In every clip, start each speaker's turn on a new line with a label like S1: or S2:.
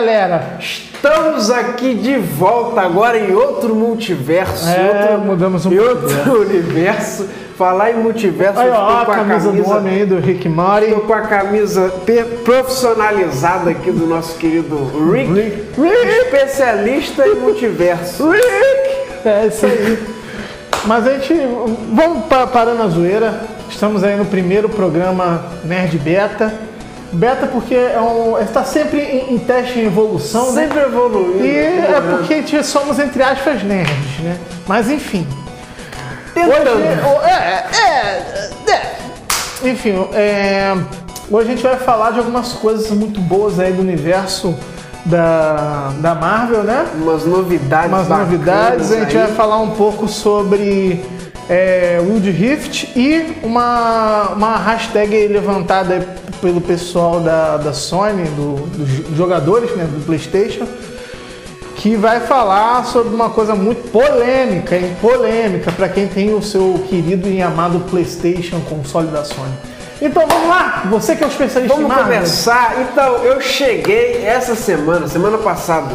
S1: galera.
S2: Estamos aqui de volta agora em outro multiverso.
S1: É,
S2: outro,
S1: mudamos um
S2: outro universo. Falar em multiverso,
S1: Aí,
S2: eu
S1: ó,
S2: estou com
S1: a camisa, do homem aí, do Rick Mori.
S2: Estou com a camisa profissionalizada aqui do nosso querido Rick,
S1: Rick.
S2: especialista em multiverso.
S1: Rick! É isso aí. Mas a gente. Vamos pa- parando a zoeira. Estamos aí no primeiro programa Nerd Beta. Beta porque é um, está sempre em, em teste em evolução, né?
S2: Sempre evoluindo.
S1: E é porque somos, entre aspas, nerds, né? Mas enfim.
S2: Tentando.
S1: Hoje, é, é, é. Enfim, é, hoje a gente vai falar de algumas coisas muito boas aí do universo da, da Marvel, né?
S2: Umas novidades
S1: Umas novidades. A gente
S2: aí.
S1: vai falar um pouco sobre é, Wild Rift e uma, uma hashtag levantada pelo pessoal da, da Sony, do- dos jogadores né, do PlayStation, que vai falar sobre uma coisa muito polêmica, hein? Polêmica para quem tem o seu querido e amado PlayStation console da Sony. Então vamos lá, você que é o especialista
S2: Vamos
S1: em Marvel.
S2: começar. Então, eu cheguei essa semana, semana passada.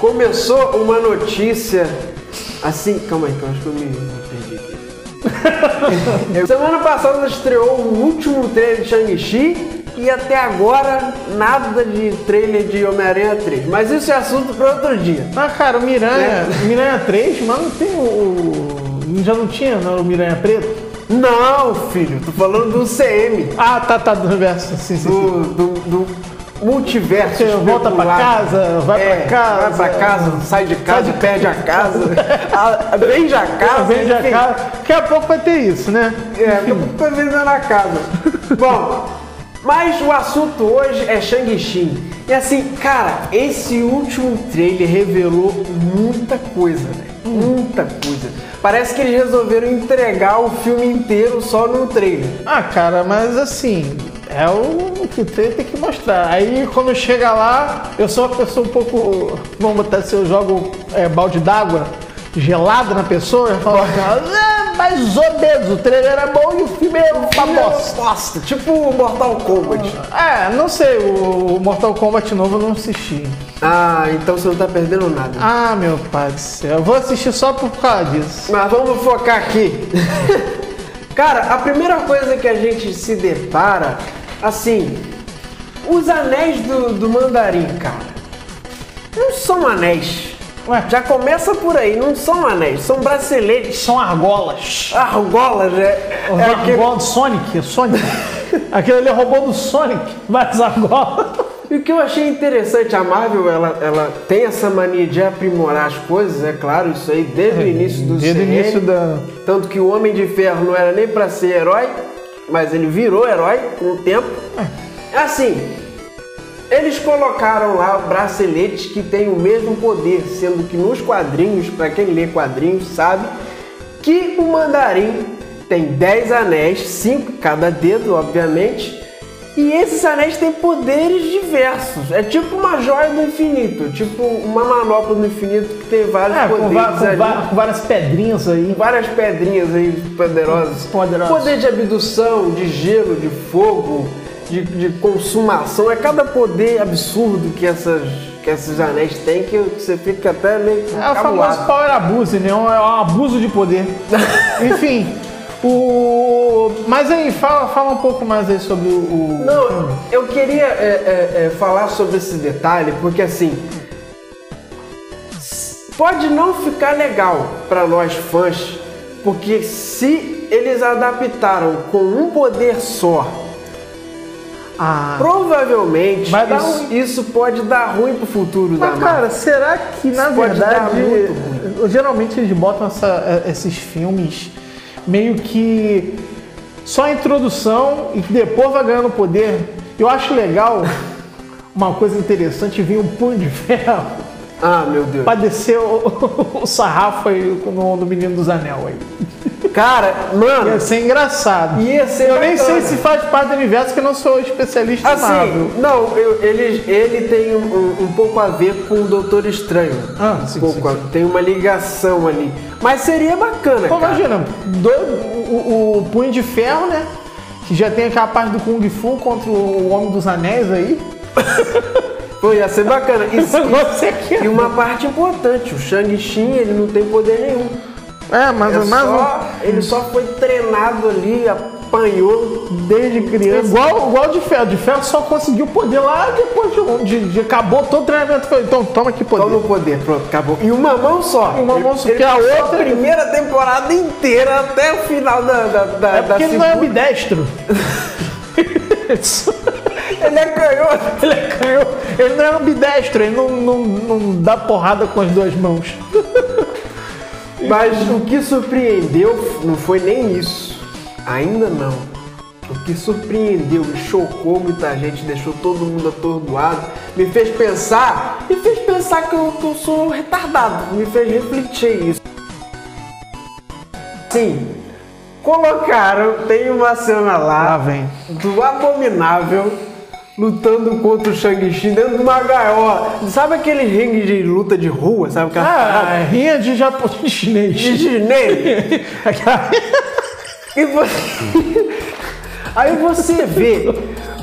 S2: Começou uma notícia assim. Calma aí, que eu acho que eu me perdi aqui. Semana passada estreou o último trailer de Shang-Chi e até agora nada de trailer de Homem-Aranha 3. Mas isso é assunto para outro dia.
S1: Ah, cara, o Miranha,
S2: É.
S1: Miranha 3, mas não tem o. Já não tinha não, o Miranha Preto?
S2: Não, filho, tô falando do CM,
S1: Ah, tá, tá, do universo, sim, sim, sim.
S2: do, do, do multiverso.
S1: Você volta pra
S2: especulado.
S1: casa, vai
S2: É,
S1: pra casa.
S2: Vai pra casa, sai de casa, perde a casa. Ah, Vende a casa.
S1: Vende a casa. Daqui a pouco vai ter isso, né?
S2: É, daqui a pouco vai vendendo a casa. Bom, mas o assunto hoje é Shang-Chi. E assim, cara, esse último trailer revelou muita coisa, velho. Muita coisa. Parece que eles resolveram entregar o filme inteiro só num trailer.
S1: Ah, cara, mas assim, é o que tem, tem que mostrar. Aí quando chega lá, eu sou uma pessoa um pouco. Vamos botar se eu jogo é, balde d'água gelado na pessoa, eu falo assim, ah, mais ou menos, o trailer era bom e o filme é uma bosta.
S2: Bosta, tipo o Mortal Kombat.
S1: É, não sei, o Mortal Kombat novo eu não assisti.
S2: Ah, então você não tá perdendo nada.
S1: Ah, meu pai do céu, eu vou assistir só por causa disso.
S2: Mas vamos focar aqui. Cara, a primeira coisa que a gente se depara, assim, os anéis do, do mandarim, cara, não são anéis.
S1: Ué?
S2: Já começa por aí, não são anéis, são braceletes.
S1: São argolas.
S2: Argolas, é,
S1: Os
S2: é aquele-
S1: argolas do Sonic, Sonic. Aquele ali é robô do Sonic, mas argolas.
S2: E o que eu achei interessante, a Marvel, ela, ela tem essa mania de aprimorar as coisas, é claro, isso aí desde o início do
S1: Desde o início da.
S2: Tanto que o Homem de Ferro não era nem pra ser herói, mas ele virou herói com o tempo. Assim, eles colocaram lá braceletes que têm o mesmo poder, sendo que nos quadrinhos, pra quem lê quadrinhos sabe, que o mandarim tem 10 anéis, 5 em cada dedo, obviamente. E esses anéis têm poderes diversos. É tipo uma joia do infinito, tipo uma manopla do infinito que tem vários
S1: É, com,
S2: poderes
S1: com
S2: ali
S1: va- com várias pedrinhas aí.
S2: várias pedrinhas aí poderosas.
S1: Poderosas.
S2: Poder de abdução, de gelo, de fogo, de, de consumação. É cada poder absurdo que, essas, que esses anéis têm que você fica até meio
S1: É o famoso power abuse, né? É um abuso de poder. Enfim, o. Mas aí, fala, fala um pouco mais aí sobre o.
S2: Não, eu queria é, é, é, falar sobre esse detalhe, porque assim. Pode não ficar legal para nós fãs, porque se eles adaptaram com um poder só,
S1: Ah.
S2: provavelmente isso, isso pode dar ruim pro futuro da
S1: Mas,
S2: Marvel.
S1: cara, será que na
S2: Isso pode dar
S1: verdade. Geralmente eles botam essa- esses filmes meio que só a introdução e que depois vai ganhando poder. Eu acho legal, uma coisa interessante, vir um punho de ferro
S2: Ah, meu Deus.
S1: pra descer o, o sarrafo aí no, no Menino dos Anel aí.
S2: Cara, mano,
S1: Ia ser engraçado.
S2: Ia ser
S1: eu nem
S2: bacana.
S1: sei se faz parte do universo, que eu não sou especialista em Marvel.
S2: assim, não, eu- ele, ele tem um, um- pouco a ver com o Doutor Estranho.
S1: Ah,
S2: um
S1: sim,
S2: pouco
S1: sim,
S2: a- Tem uma ligação ali. Mas seria bacana,
S1: Pô,
S2: cara.
S1: imagina, do- o, o Punho de Ferro, né? Que já tem aquela parte do Kung Fu contra o Homem dos Anéis aí.
S2: Pô, ia ser bacana. E,
S1: Você que
S2: e uma parte importante, o Shang-Chi, ele não tem poder nenhum.
S1: É, mas,
S2: É
S1: mas
S2: só- ele só foi treinado ali, apanhou desde criança.
S1: igual, igual de ferro. De ferro só conseguiu poder lá depois de, de, de acabou todo o treinamento. Foi, Então toma aqui poder.
S2: Toma o poder, pronto, acabou. E uma mão só.
S1: E uma mão só,
S2: Ele
S1: porque a outra-
S2: A primeira temporada inteira até o final da, da, da,
S1: É porque
S2: da
S1: ele não é
S2: segunda.
S1: ambidestro.
S2: Ele é canhoto.
S1: ele é canhoto. Ele não é ambidestro, ele não, não, não dá porrada com as duas mãos.
S2: Mas o que surpreendeu não foi nem isso. Ainda não. O que surpreendeu e chocou muita gente, deixou todo mundo atordoado, me fez pensar, me fez pensar que eu, que eu sou retardado, me fez refletir isso. Sim, colocaram, tem uma cena
S1: Lá
S2: lá
S1: vem.
S2: do Abominável lutando contra o Shang-Chi dentro de uma gaiola. Sabe aquele ringue de luta de rua, sabe? Aquela?
S1: Ah, rinha de japonês chinês.
S2: de chinês. E você... Aí você vê,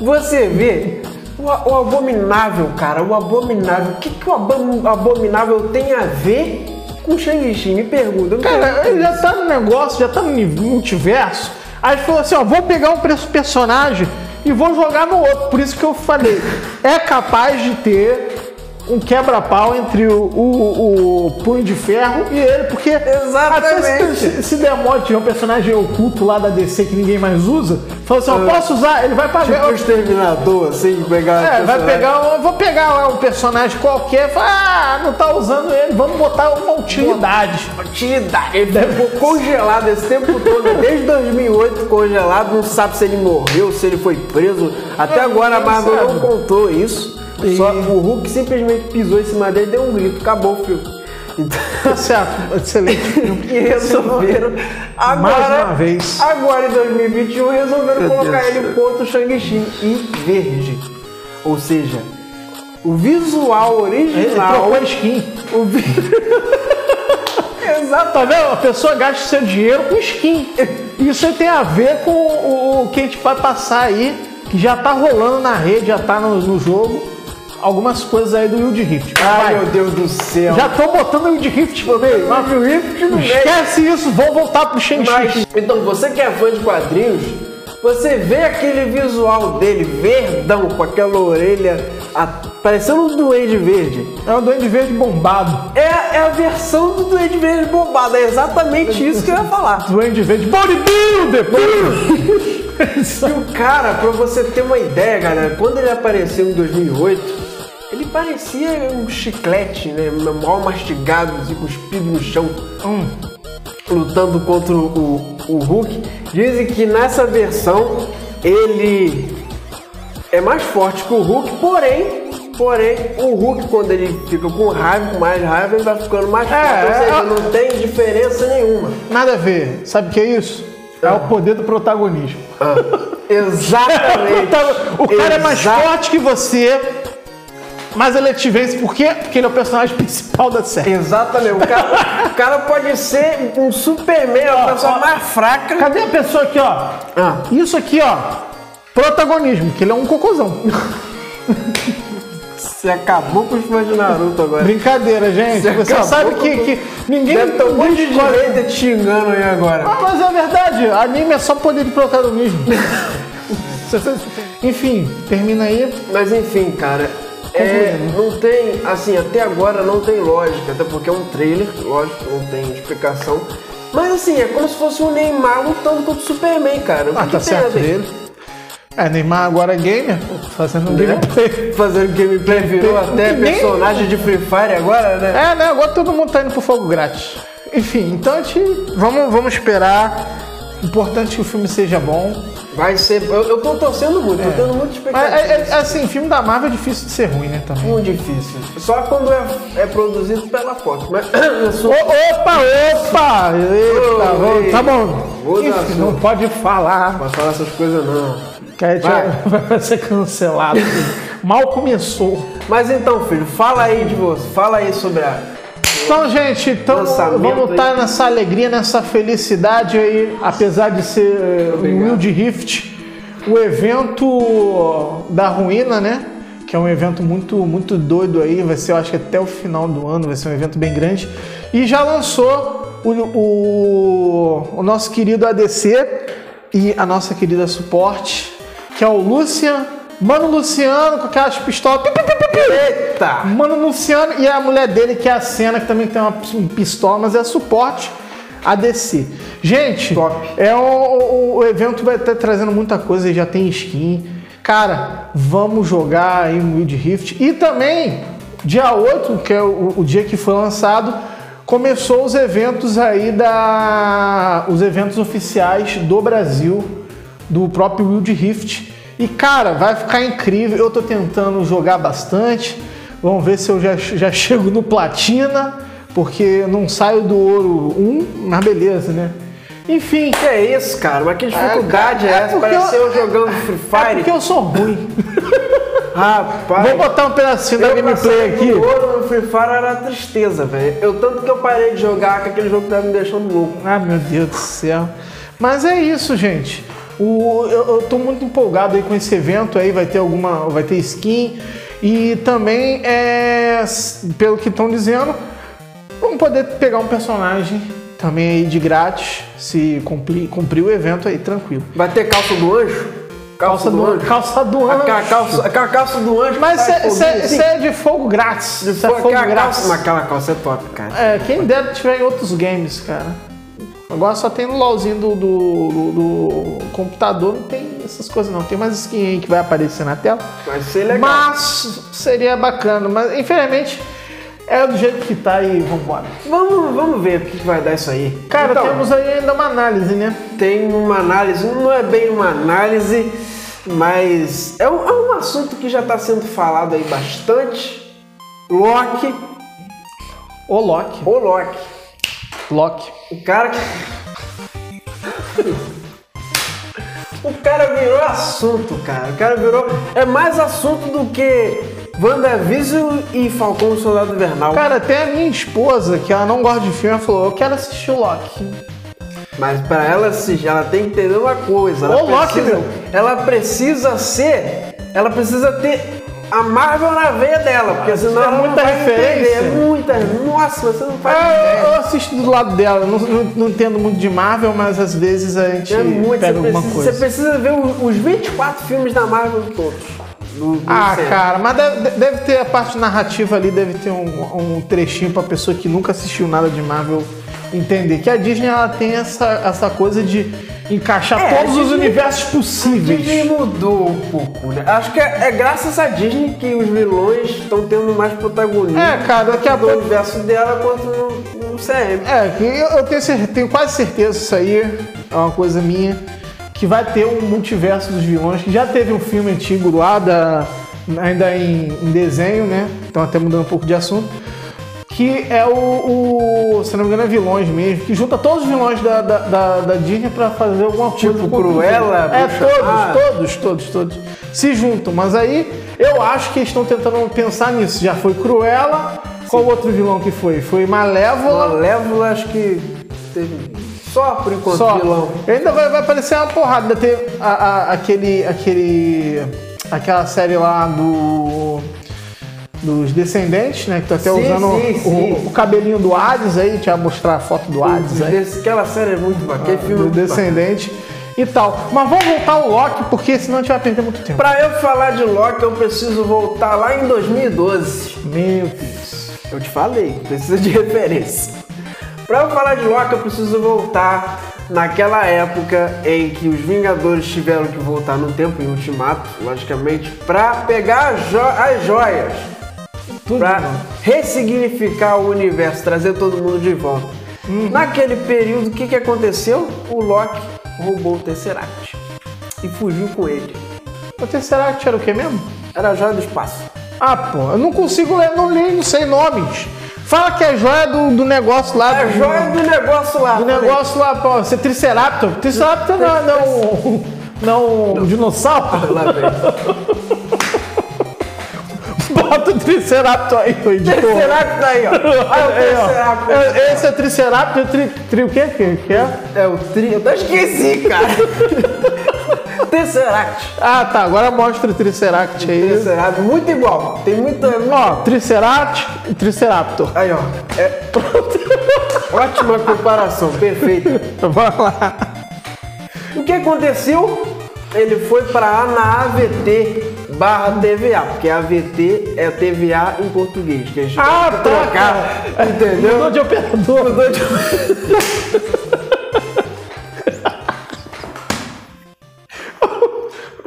S2: você vê o, o abominável, cara, o abominável. O que, que o abom- abominável tem a ver com Shang-Chi? Me pergunta.
S1: Cara, ele já tá no negócio, já tá no multiverso. Aí ele falou assim, ó, vou pegar um preço personagem e vou jogar no outro. Por isso que eu falei, é capaz de ter um quebra-pau entre o, o, o Punho de Ferro e ele, porque
S2: Exatamente.
S1: se, se der mole, tiver um personagem oculto lá da DC que ninguém mais usa, falou assim, ó, posso usar? Ele vai pagar.
S2: Tipo o exterminador, assim, pegar.
S1: É, vai pegar, um- vou pegar um personagem qualquer, e falar, ah, não tá usando ele, vamos botar uma utilidade.
S2: Utilidade. Ele ficou congelado esse tempo todo, desde 2008 congelado, não sabe se ele morreu, se ele foi preso. Até
S1: É,
S2: agora a Marvel não contou isso.
S1: E-
S2: Só o Hulk simplesmente pisou em cima dele e deu um grito, acabou o filme. Então,
S1: Tá certo, excelente filme.
S2: e resolveram agora,
S1: Mais uma vez.
S2: agora em 2021 resolveram
S1: Meu
S2: colocar
S1: Deus.
S2: ele contra o Shang-Chi em verde. Ou seja, o visual
S1: Ele
S2: original,
S1: trocou a skin.
S2: o vi... Exato.
S1: Tá vendo? A pessoa gasta seu dinheiro com skin. Isso tem a ver com o, o que a gente vai passar aí, que já tá rolando na rede, já tá no, no jogo. Algumas coisas aí do Wild Rift.
S2: Ai,
S1: Vai.
S2: meu Deus do céu.
S1: Já tô botando o Wild Rift no meio.
S2: Mas o Rift no meio.
S1: Esquece isso, vou voltar pro.
S2: Mas, então, você que é fã de quadrinhos, você vê aquele visual dele verdão, com aquela orelha a- parecendo um duende verde.
S1: É um Duende Verde bombado.
S2: É, é a versão do duende verde bombado. É exatamente isso que eu ia falar.
S1: Duende Verde bodybuilder!
S2: E o cara, pra você ter uma ideia, galera, quando ele apareceu em 2008, ele parecia um chiclete, né? Mal mastigado, assim, cuspido no chão.
S1: Hum.
S2: lutando contra o, o Hulk. Dizem que nessa versão ele é mais forte que o Hulk, porém, porém, o Hulk quando ele fica com raiva, com mais raiva, ele vai ficando mais
S1: É,
S2: forte. Ou seja,
S1: é-
S2: não tem diferença nenhuma.
S1: Nada a ver. Sabe o que é isso? É o poder do protagonismo.
S2: Ah, exatamente.
S1: O cara é mais forte que você, mas ele te vence por quê? Porque ele é o personagem principal da série.
S2: Exatamente. O cara, o cara pode ser um Superman, a pessoa
S1: ó.
S2: mais fraca.
S1: Cadê a pessoa aqui, ó?
S2: Ah.
S1: Isso aqui, ó. Protagonismo, que ele é um cocôzão.
S2: Você acabou com os fãs de Naruto agora.
S1: Brincadeira, gente.
S2: Você
S1: Você sabe que, que ninguém.
S2: Deve ter um monte de direita te xingando aí agora.
S1: Ah, mas é verdade. Anime é só poder de protagonismo. Enfim, termina aí.
S2: Mas enfim, cara, é, não tem, assim, até agora não tem lógica, até porque é um trailer, lógico, não tem explicação. Mas assim, é como se fosse o Neymar lutando contra o Superman, cara. O
S1: Ah,
S2: que
S1: tá
S2: que
S1: certo dele. É, Neymar agora é gamer, fazendo um
S2: Né?
S1: gameplay.
S2: Fazendo gameplay virou até
S1: Nem-
S2: personagem de Free Fire agora, né?
S1: É, né? Agora todo mundo tá indo pro fogo grátis. Enfim, então a gente. Vamos, vamos esperar. Importante que o filme seja bom.
S2: Vai ser. Eu, eu tô torcendo muito, tô tendo muita
S1: Mas
S2: expectativa.
S1: é, é- assim, filme da Marvel é difícil de ser ruim, né? Também.
S2: Muito difícil. Só quando é, é produzido pela Fox. Mas eu sou-
S1: Ô, opa, opa! Eita,
S2: ei.
S1: tá bom. Enfim, não pode falar.
S2: Não posso falar essas coisas não.
S1: Que a gente
S2: Vai.
S1: vai ser cancelado. Mal começou.
S2: Mas então, filho, fala aí de você. Fala aí sobre a.
S1: Então, gente, então vamos estar nessa alegria, nessa felicidade aí, apesar de ser um. Wild Rift, o evento da ruína, né? que é um evento muito, muito doido aí, vai ser, eu acho que até o final do ano, vai ser um evento bem grande. E já lançou o, o, o nosso querido ADC e a nossa querida suporte, que é o Lucian. Mano Luciano com aquelas pistolas.
S2: Eita!
S1: Mano Luciano e a mulher dele, que é a cena, que também tem uma pistola, mas é suporte ADC. Gente,
S2: Top.
S1: é o, o, evento vai estar trazendo muita coisa, já tem skin. Cara, vamos jogar aí no Wild Rift. E também, dia 8, que é o, o dia que foi lançado, começou os eventos aí da. Os eventos oficiais do Brasil, do próprio Wild Rift. E cara, vai ficar incrível. Eu tô tentando jogar bastante. Vamos ver se eu já, já chego no platina, porque não saio do ouro 1, mas beleza, né? Enfim,
S2: Que é isso, cara? Mas que dificuldade é,
S1: cara, é
S2: essa?
S1: porque
S2: Parece
S1: eu-
S2: jogando Free
S1: é
S2: Fire.
S1: porque eu sou ruim.
S2: Rapaz.
S1: Vou botar um pedacinho da gameplay aqui.
S2: do ouro no Free Fire era tristeza, velho. Eu tanto que eu parei de jogar que aquele jogo tava me deixando louco.
S1: Ah, meu Deus do céu. Mas é isso, gente. O, eu, eu tô muito empolgado aí com esse evento aí, vai ter alguma. Vai ter skin. E também, é, pelo que estão dizendo, vamos poder pegar um personagem também aí de grátis, se cumprir, cumprir o evento aí, tranquilo.
S2: Vai ter calça do anjo?
S1: Calça do, calça do anjo.
S2: Aquela calça, aquela calça do anjo.
S1: Mas isso
S2: sai
S1: é,
S2: assim.
S1: é de fogo grátis. Isso é
S2: Pô,
S1: fogo grátis.
S2: calça, mas aquela calça é top, cara.
S1: É, quem dera tiver em outros games, cara. Agora só tem no LOLzinho do, do, do- do computador, não tem essas coisas não. Tem mais skin aí que vai aparecer na tela.
S2: Vai ser legal.
S1: Mas seria bacana. Mas infelizmente é do jeito que tá e vambora.
S2: Vamos, vamos ver o que que vai dar isso aí.
S1: Cara,
S2: Então,
S1: temos aí ainda uma análise, né?
S2: tem uma análise, não é bem uma análise, mas é um, é um assunto que já está sendo falado aí bastante. Loki,
S1: O Loki.
S2: o Loki.
S1: Loki.
S2: O cara que. O cara virou assunto, cara. O cara virou. É mais assunto do que WandaVision e Falcão Soldado Invernal.
S1: Cara, até a minha esposa, que ela não gosta de filme, ela falou, eu quero assistir o Loki.
S2: Mas pra ela assistir, ela tem que entender uma coisa. Ela
S1: Ô, Loki,
S2: precisa,
S1: meu.
S2: ela precisa ser. Ela precisa ter a Marvel na veia dela, porque senão
S1: é
S2: ela
S1: muita
S2: vai
S1: referência.
S2: entender. É muita. Nossa, você não faz
S1: É,
S2: ideia.
S1: eu, assisto do lado dela, não, não, não entendo muito de Marvel, mas às vezes a gente
S2: É muito,
S1: pega alguma
S2: precisa,
S1: coisa.
S2: você precisa ver os 24 filmes da Marvel todos. Do, do
S1: Ah, cara, mas deve, deve ter a parte narrativa ali, deve ter um, um trechinho pra pessoa que nunca assistiu nada de Marvel entender. Que a Disney ela tem essa, essa coisa de encaixar
S2: É,
S1: todos
S2: a
S1: os
S2: Disney-
S1: universos
S2: A Disney
S1: possíveis.
S2: mudou um pouco, né? Acho que é, é graças à Disney que os vilões estão tendo mais protagonismo
S1: É, cara, daqui a
S2: do
S1: pouco.
S2: universo dela quanto no, no CM.
S1: É, eu, eu tenho, cer- tenho quase certeza isso aí, é uma coisa minha, que vai ter um multiverso dos vilões, que já teve um filme antigo lá, da, ainda em, em desenho, né? Então até mudando um pouco de assunto. Que é o, o, se não me engano, é vilões mesmo, que junta todos os vilões da, da, da, da Disney pra fazer alguma coisa.
S2: Tipo
S1: contra o
S2: Cruella.
S1: É, todos,
S2: Má.
S1: todos, todos, todos. Se juntam. Mas aí eu acho que eles estão tentando pensar nisso. Já foi Cruella. Qual outro vilão que foi? Foi Malévola.
S2: Malévola, acho que teve só por enquanto
S1: Só.
S2: vilão.
S1: Ainda vai, vai aparecer uma porrada. Ainda tem a- a- aquele, aquele, aquela série lá do dos Descendentes, né? Que tá até
S2: Sim,
S1: usando
S2: sim,
S1: o,
S2: sim.
S1: o cabelinho do Hades aí. Eu mostrar a foto do Hades aí.
S2: Desse- Aquela série é muito bacana. aquele filme é
S1: Do
S2: muito bacana.
S1: Descendente e tal. Mas vamos voltar ao Loki, porque senão a gente vai perder muito tempo.
S2: Pra eu falar de Loki, eu preciso voltar lá em 2012.
S1: Meu Deus.
S2: Eu te falei, precisa de referência. Pra eu falar de Loki, eu preciso voltar naquela época em que os Vingadores tiveram que voltar no tempo, em Ultimato, logicamente, pra pegar as, jo- as joias.
S1: Novo.
S2: ressignificar o universo, trazer todo mundo de volta.
S1: Uhum.
S2: Naquele período, o que, que aconteceu? O Loki roubou o Tesseract e fugiu com ele.
S1: O Tesseract era o que mesmo?
S2: Era a joia do espaço.
S1: Ah, pô, eu não consigo ler, não leio, não sei nomes. Fala que é joia do, do negócio lá.
S2: A
S1: do-
S2: joia do negócio lá.
S1: Do
S2: falei.
S1: negócio lá, pô, você Triceraptor. Triceraptor não, é- não, não, um dinossauro.
S2: Lá vem.
S1: Bota o Triceraptor aí, ô editor.
S2: Tá aí, ó. Olha o. Tesseract.
S1: É, Esse é Triceraptor, tri, tri o quê? Que, que é?
S2: É o tri... Eu até esqueci, cara. Tesseract.
S1: Ah, tá. Agora mostra o Triceract aí.
S2: Tesseract, muito igual. Tem muita.
S1: Ó, Triceract e Triceraptor.
S2: Aí, ó. É... Pronto. Ótima comparação, perfeita.
S1: Vamos lá.
S2: O que aconteceu? Ele foi para A na AVT barra TVA, porque AVT é TVA em português. Que a gente
S1: Ah,
S2: vai
S1: tá,
S2: trocar, Entendeu?
S1: Mudou de operador.
S2: Mudou de-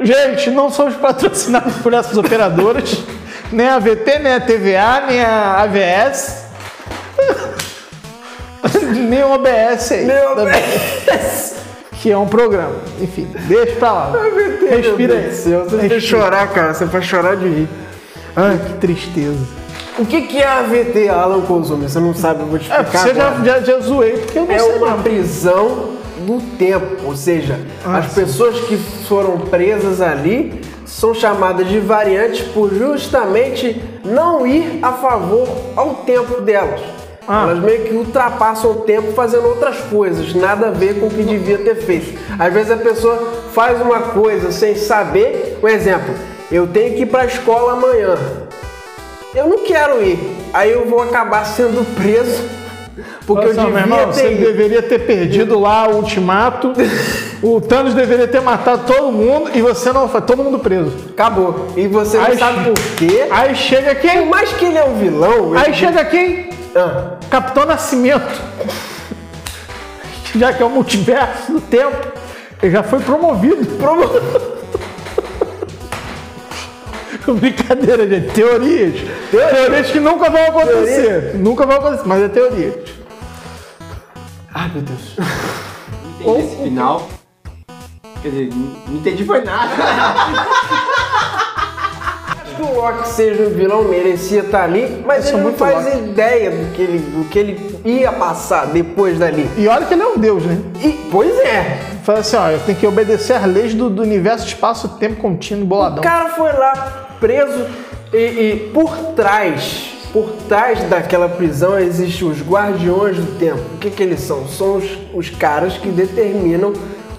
S1: Gente, não somos patrocinados por essas operadoras. Nem a VT, nem a TVA, nem a AVS. nem o OBS aí.
S2: Meu
S1: também, Que é um programa. Enfim, deixa pra lá. Respira aí.
S2: Você vai
S1: Respira.
S2: chorar, cara. Você vai chorar de rir.
S1: Ai, que tristeza.
S2: O que, que é AVT, Alan Consume? Você não sabe, eu vou te
S1: É,
S2: explicar.
S1: você já,
S2: agora.
S1: já, já zoei, porque eu não
S2: É
S1: sei
S2: uma
S1: mesmo.
S2: prisão do tempo, ou seja,
S1: Ah,
S2: as
S1: sim.
S2: pessoas que foram presas ali são chamadas de variantes por justamente não ir a favor ao tempo delas.
S1: Ah.
S2: Elas meio que ultrapassam o tempo fazendo outras coisas, nada a ver com o que devia ter feito. Às vezes a pessoa faz uma coisa sem saber, um exemplo, eu tenho que ir para a escola amanhã. Eu não quero ir, aí eu vou acabar sendo preso porque
S1: Nossa,
S2: eu devia
S1: irmão,
S2: ter
S1: você
S2: ido.
S1: deveria ter perdido lá o ultimato. o Thanos deveria ter matado todo mundo e você não foi. Todo mundo preso.
S2: Acabou. E você não
S1: Aí
S2: sabe
S1: che-
S2: por quê.
S1: Aí chega
S2: Por
S1: quem?
S2: mais que ele é um vilão.
S1: Aí chega quem?
S2: Ah,
S1: Capitão Nascimento. Já que é o multiverso do tempo, ele já foi promovido.
S2: promo-
S1: Brincadeira, gente. Teorias. Teorias que nunca vão acontecer. Nunca vão acontecer, mas é teoria.
S2: Ai, meu Deus.
S3: Entendi esse final. Quer dizer, não não entendi foi nada.
S2: O Loki seja um vilão, merecia estar ali, mas ele não faz
S1: Loki.
S2: ideia do que, ele, do que ele ia passar depois dali.
S1: E olha que ele é um deus, né?
S2: E, pois é,
S1: Fala assim, ó, eu tenho que obedecer às leis do, do universo, espaço, tempo contínuo, boladão.
S2: o cara foi lá preso e, e por trás, por trás daquela prisão existem os guardiões do tempo. O que, que eles são? São os, os caras que determinam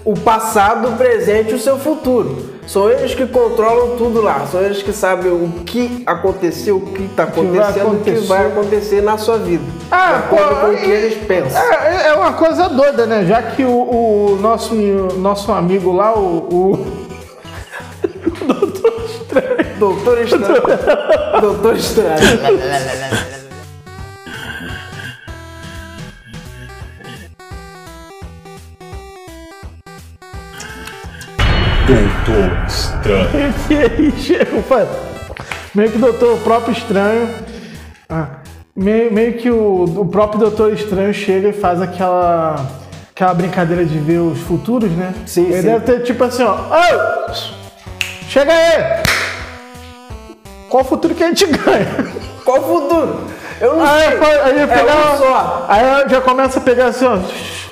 S2: o passado, o presente e o seu futuro. São eles que controlam tudo lá, são eles que sabem o que aconteceu, o que está acontecendo, o que vai acontecer na sua vida. de acordo com o que eles pensam.
S1: É, é uma coisa doida, né? Já que o, o nosso, nosso amigo lá, o. o...
S2: Doutor Estranho. Doutor Estranho.
S4: Doutor Estranho.
S1: E aí chega o fa- meio que o doutor o próprio estranho. ah, meio, meio que o, o próprio doutor estranho chega e faz aquela. aquela brincadeira de ver os futuros, né?
S2: Sim,
S1: Ele
S2: sim.
S1: deve ter tipo assim, ó. "Ô, chega aí! Qual o futuro que a gente ganha?
S2: Qual o futuro? Eu não
S1: Aí,
S2: sei.
S1: aí,
S2: é um só.
S1: aí já começa a pegar assim, ó.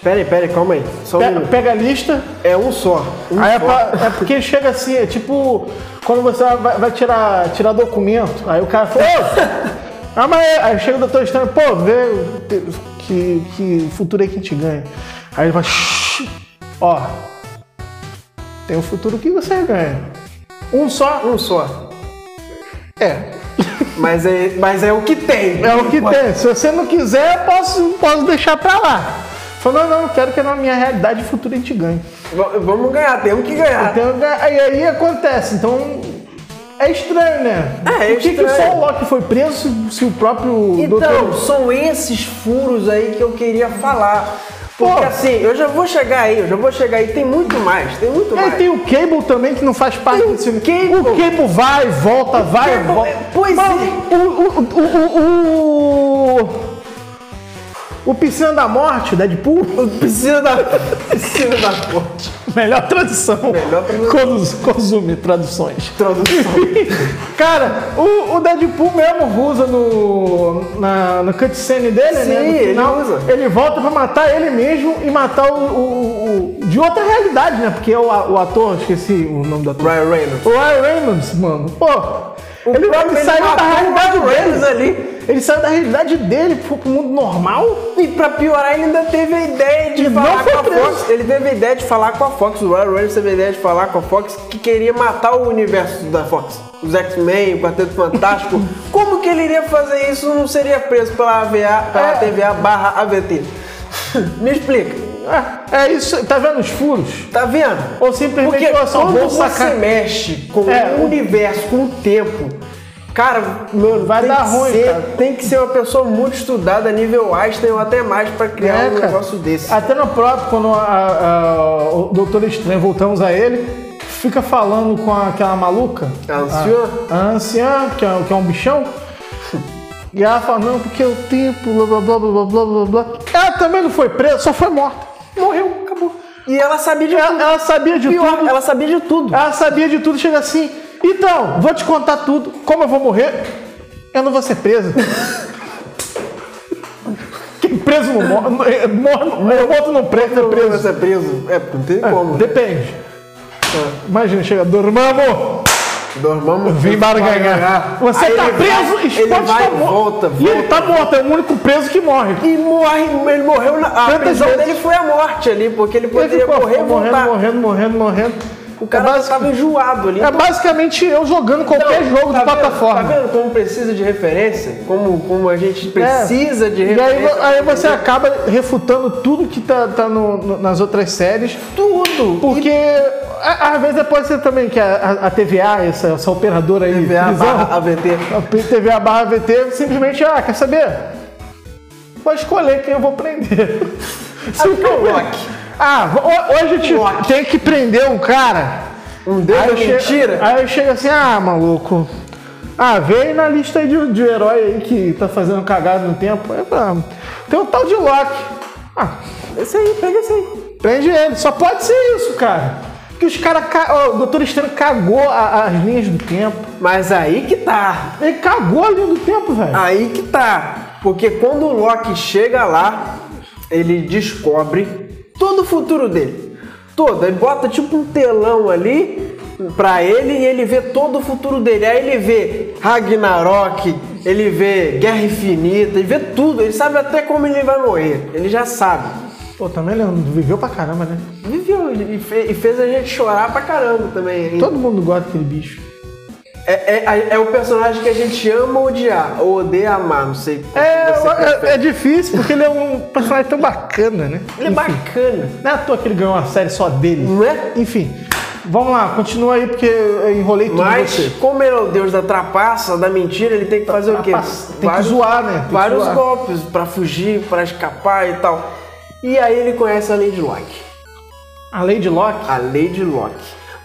S2: Pera aí, pera aí, calma aí. Só um
S1: Pega, pega a lista.
S2: É um só. Um
S1: Aí é,
S2: só.
S1: pra- é porque chega assim, é tipo quando você vai, vai tirar, tirar documento, aí o cara fala! Ah, mas é- aí chega o doutor estranho, pô, vê que, que futuro é que a gente ganha. Aí ele vai, "Shh, ó, tem um futuro que você ganha. Um só?
S2: Um só.
S1: É.
S2: Mas é, mas é o que tem.
S1: É o que tem. Se você não quiser, eu posso, posso deixar pra lá. Falou, não, não, eu quero que na minha realidade futura a gente ganhe.
S2: V- Vamos ganhar, temos que ganhar.
S1: Então, aí, aí acontece, então é estranho, né?
S2: É, é
S1: Por que, que só o Loki foi preso se, se o próprio
S2: Então,
S1: doutor...
S2: são esses furos aí que eu queria falar. Porque
S1: Pô.
S2: assim, eu já vou chegar aí, eu já vou chegar aí. Tem muito mais, tem muito
S1: É,
S2: mais.
S1: tem o Cable também que não faz parte
S2: Tem o
S1: desse
S2: Cable.
S1: O Cable vai, volta, vai,
S2: Cable,
S1: volta.
S2: é, pois
S1: Mano,
S2: é.
S1: O, o, o, o, o, o Piscina da Morte, Deadpool,
S2: Precisa da. Precisa da fonte.
S1: Melhor tradução.
S2: Melhor tradução.
S1: Consume traduções.
S2: Tradução.
S1: Cara, o, o Deadpool mesmo usa no, na, no cutscene dele, né?
S2: Sim,
S1: No
S2: ele usa.
S1: Ele volta pra matar ele mesmo e matar o, o- o- de outra realidade, né? Porque o, o ator, esqueci o nome do ator.
S2: Ryan Reynolds.
S1: O Ryan Reynolds, mano, pô. Ele, ele
S2: ele
S1: saiu da realidade
S2: Ryan Reynolds
S1: dele.
S2: ali.
S1: Ele saiu da realidade dele, foi pro mundo normal.
S2: E pra piorar, ele ainda teve a ideia de
S1: E não
S2: falar com a
S1: preso.
S2: Fox. Ele teve a ideia de falar com a Fox. O Ryan Reynolds teve a ideia de falar com a Fox que queria matar o universo da Fox. Os X-Men, o Quarteto Fantástico. Como que ele iria fazer isso? Não seria preso pela, AVA, pela
S1: É.
S2: TVA barra AVT. Me explica.
S1: É, é isso, tá vendo os furos?
S2: Tá vendo?
S1: Ou simplesmente
S2: Porque
S1: só
S2: quando você
S1: sacar.
S2: mexe com
S1: É,
S2: o universo, com o tempo, cara, mano,
S1: Vai dar ruim,
S2: ser,
S1: cara.
S2: Tem que ser uma pessoa muito estudada, nível Einstein ou até mais, pra criar
S1: É,
S2: um
S1: cara.
S2: negócio desse.
S1: Até no próprio, quando a- a- o Doutor Estranho, voltamos a ele, fica falando com aquela maluca.
S2: A anciã?
S1: A, a anciã, que é, que é um bichão. E ela fala, não, porque é o tempo, blá blá blá blá blá blá blá. Ela também não foi presa, só foi morta. Morreu, acabou.
S2: E ela sabia de
S1: Ela,
S2: tudo.
S1: ela sabia de
S2: Pior,
S1: tudo.
S2: ela sabia de tudo.
S1: Ela sabia de tudo, chega assim. Então, vou te contar tudo. Como eu vou morrer, eu não vou ser presa. Quem preso não morre. é, morre é morto não preso, é
S2: Você
S1: preso.
S2: ser preso. É, não tem como.
S1: Depende. Imagina, chega, dormamos,
S2: Dormamos.
S1: vim barganhar. Você
S2: Aí
S1: tá
S2: ele
S1: preso,
S2: vai, ele vai,
S1: tá morto.
S2: volta,
S1: E ele
S2: volta.
S1: tá morto, é o único preso que morre.
S2: E morre, ele morreu na. A
S1: Tantas
S2: prisão
S1: vezes.
S2: dele foi a morte ali, porque ele
S1: Ele
S2: poderia
S1: ficou
S2: morrer
S1: morrendo,
S2: voltar.
S1: morrendo, morrendo, morrendo.
S2: O cara
S1: é, basic-
S2: tava enjoado ali.
S1: é basicamente eu jogando qualquer
S2: Então,
S1: jogo
S2: tá
S1: de
S2: vendo-
S1: plataforma.
S2: Tá vendo como precisa de referência? Como, como a gente precisa de
S1: É. E aí,
S2: referência.
S1: aí você acaba refutando tudo que tá, tá no- no- nas outras séries.
S2: Tudo!
S1: Porque a- às vezes pode ser também que a, a- TVA, essa, essa operadora aí,
S2: TVA barra AVT.
S1: a TVA barra VT, simplesmente, ah, quer saber? Vou escolher quem eu vou prender. Simplesmente.
S2: Loki.
S1: Ah, ho- hoje
S2: Loki.
S1: tem que prender um cara.
S2: Um deus
S1: Aí chega-
S2: mentira.
S1: Aí chega assim, ah, maluco. Ah, aí na lista aí de, de herói aí que tá fazendo cagada no tempo. Aí, ah, tem um tal de Loki. Ah,
S2: Esse aí, pega esse aí.
S1: prende ele. Só pode ser isso, cara. Porque os caras. Ca... O Doutor Estranho cagou a- as linhas do tempo.
S2: Mas aí que tá.
S1: Ele cagou a linha do tempo, velho.
S2: Aí que tá. Porque quando o Loki chega lá, ele descobre todo o futuro dele. Todo. Ele bota tipo um telão ali pra ele e ele vê todo o futuro dele. Aí ele vê Ragnarok, ele vê Guerra Infinita, ele vê tudo. Ele sabe até como ele vai morrer. Ele já sabe.
S1: Pô, também ele viveu pra caramba, né?
S2: Viveu e fe- fez a gente chorar pra caramba também.
S1: Todo mundo gosta daquele bicho.
S2: É, é, é o personagem que a gente ama odiar, ou odeia amar, não sei.
S1: É, é, é difícil, porque ele é um personagem tão bacana, né?
S2: Ele é
S1: Enfim.
S2: bacana.
S1: Não é à toa que ele ganhou uma série só dele.
S2: Não é?
S1: Enfim, vamos lá, continua aí porque eu enrolei tudo
S2: Mas,
S1: você.
S2: como ele é o deus da trapaça, da mentira, ele tem que fazer o quê?
S1: Tem que zoar, né? Tem
S2: vários
S1: zoar.
S2: golpes pra fugir, pra escapar e tal. E aí ele conhece a Lady Locke.
S1: A Lady Locke
S2: A Lady Locke.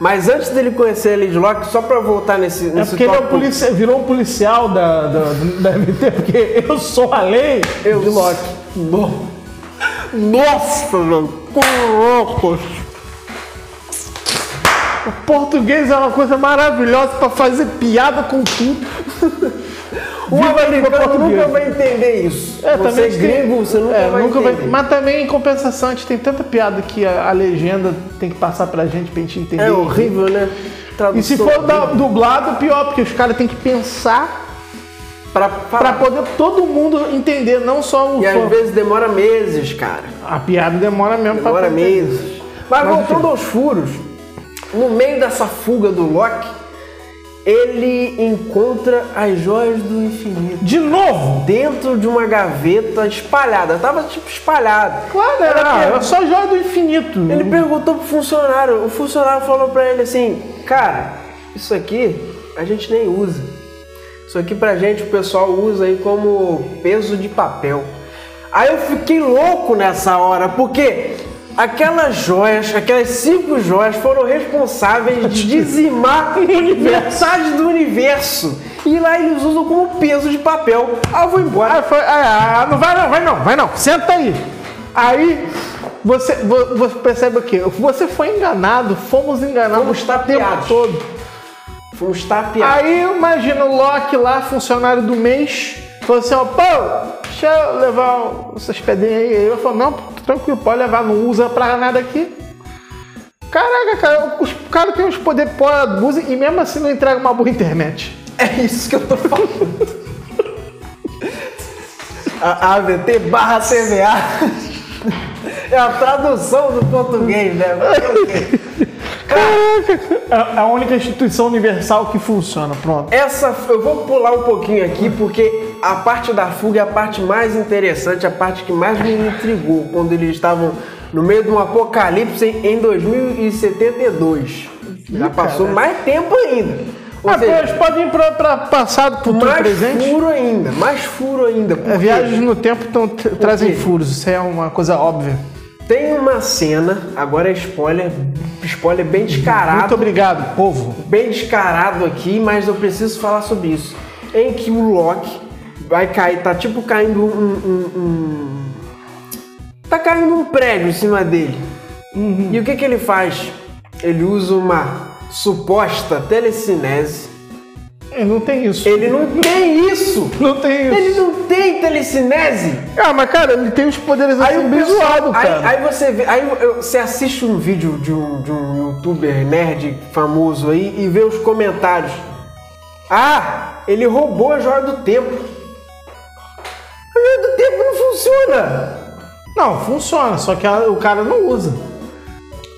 S2: Mas antes dele conhecer a Lady Locke, só pra voltar nesse,
S1: é
S2: nesse
S1: porque ele é um policia- virou um policial da, da, da MT, porque eu sou a lei
S2: Eu
S1: de Locke.
S2: No- Nossa, mano. Caraca.
S1: O português é uma coisa maravilhosa pra fazer piada com tudo.
S2: Um americano nunca vai entender isso.
S1: É,
S2: você
S1: também
S2: gringo, você nunca,
S1: é,
S2: vai,
S1: nunca
S2: entender.
S1: Mas também, em compensação, a gente tem tanta piada que a, a legenda tem que passar pra gente pra gente entender.
S2: É horrível, né?
S1: E se
S2: Tradução
S1: for da- dublado, pior, porque os caras têm que pensar
S2: falar.
S1: poder todo mundo entender, não só o
S2: E
S1: fã.
S2: às vezes demora meses, cara.
S1: A piada demora mesmo
S2: Demora
S1: pra entender.
S2: meses. Mas,
S1: Mas,
S2: voltando aos furos, no meio dessa fuga do Loki, ele encontra as joias do infinito.
S1: De novo!
S2: Dentro de uma gaveta espalhada. Tava tipo espalhada.
S1: Claro,
S2: Era
S1: era, era só joia do infinito.
S2: Ele perguntou pro funcionário, o funcionário falou pra ele assim, cara, isso aqui a gente nem usa. Isso aqui pra gente o pessoal usa aí como peso de papel. Aí eu fiquei louco nessa hora, porque aquelas joias, aquelas cinco joias foram responsáveis de dizimar metade do universo. E lá eles usam como peso de papel. Ah, vou embora.
S1: Ah, foi, ah, ah, não vai não, vai não, vai não. Senta aí. Aí você, vo- você percebe o quê? Você foi enganado, fomos enganados
S2: Fomos
S1: o tempo
S2: tapeados.
S1: todo.
S2: Fomos tapeados.
S1: Aí imagina o Loki lá, funcionário do mês, falou assim, ó, pô, deixa eu levar essas pedrinhas aí. Eu falo, não, tranquilo, pode levar, não usa pra nada aqui. Caraca, cara, os caras têm uns poderes pó abusa e mesmo assim não entrega uma boa internet.
S2: É isso que eu tô falando. A AVT barra CVA é a tradução do português, né?
S1: É a única instituição universal que funciona, pronto.
S2: Essa eu vou pular um pouquinho aqui porque a parte da fuga é a parte mais interessante, a parte que mais me intrigou quando eles estavam no meio de um apocalipse em 2072. Já passou
S1: cara.
S2: mais tempo ainda. Ou
S1: Ah,
S2: seja,
S1: eles podem ir pra, pra passado, futuro,
S2: mais
S1: presente.
S2: furo ainda, mais furo ainda.
S1: É,
S2: quê?
S1: viagens no tempo tão, trazem furos, isso é uma coisa óbvia.
S2: Tem uma cena, agora é spoiler, spoiler bem
S1: Muito
S2: descarado,
S1: obrigado, povo.
S2: bem descarado aqui, mas eu preciso falar sobre isso. Em que o Loki vai cair, tá tipo caindo um. um- um- tá caindo um prédio em cima dele. E o que que ele faz? Ele usa uma suposta telecinese.
S1: É, Não tem isso.
S2: Ele não tem isso!
S1: Não tem isso.
S2: Ele não tem telecinese!
S1: Ah, mas cara, ele tem os poderes
S2: Aí
S1: assim, bem zoado,
S2: aí,
S1: cara.
S2: aí você vê, aí eu- você assiste um vídeo de um, de um youtuber nerd famoso aí e vê os comentários. Ah, ele roubou a joia do tempo. A joia do tempo não funciona.
S1: Não, funciona, só que o cara não usa.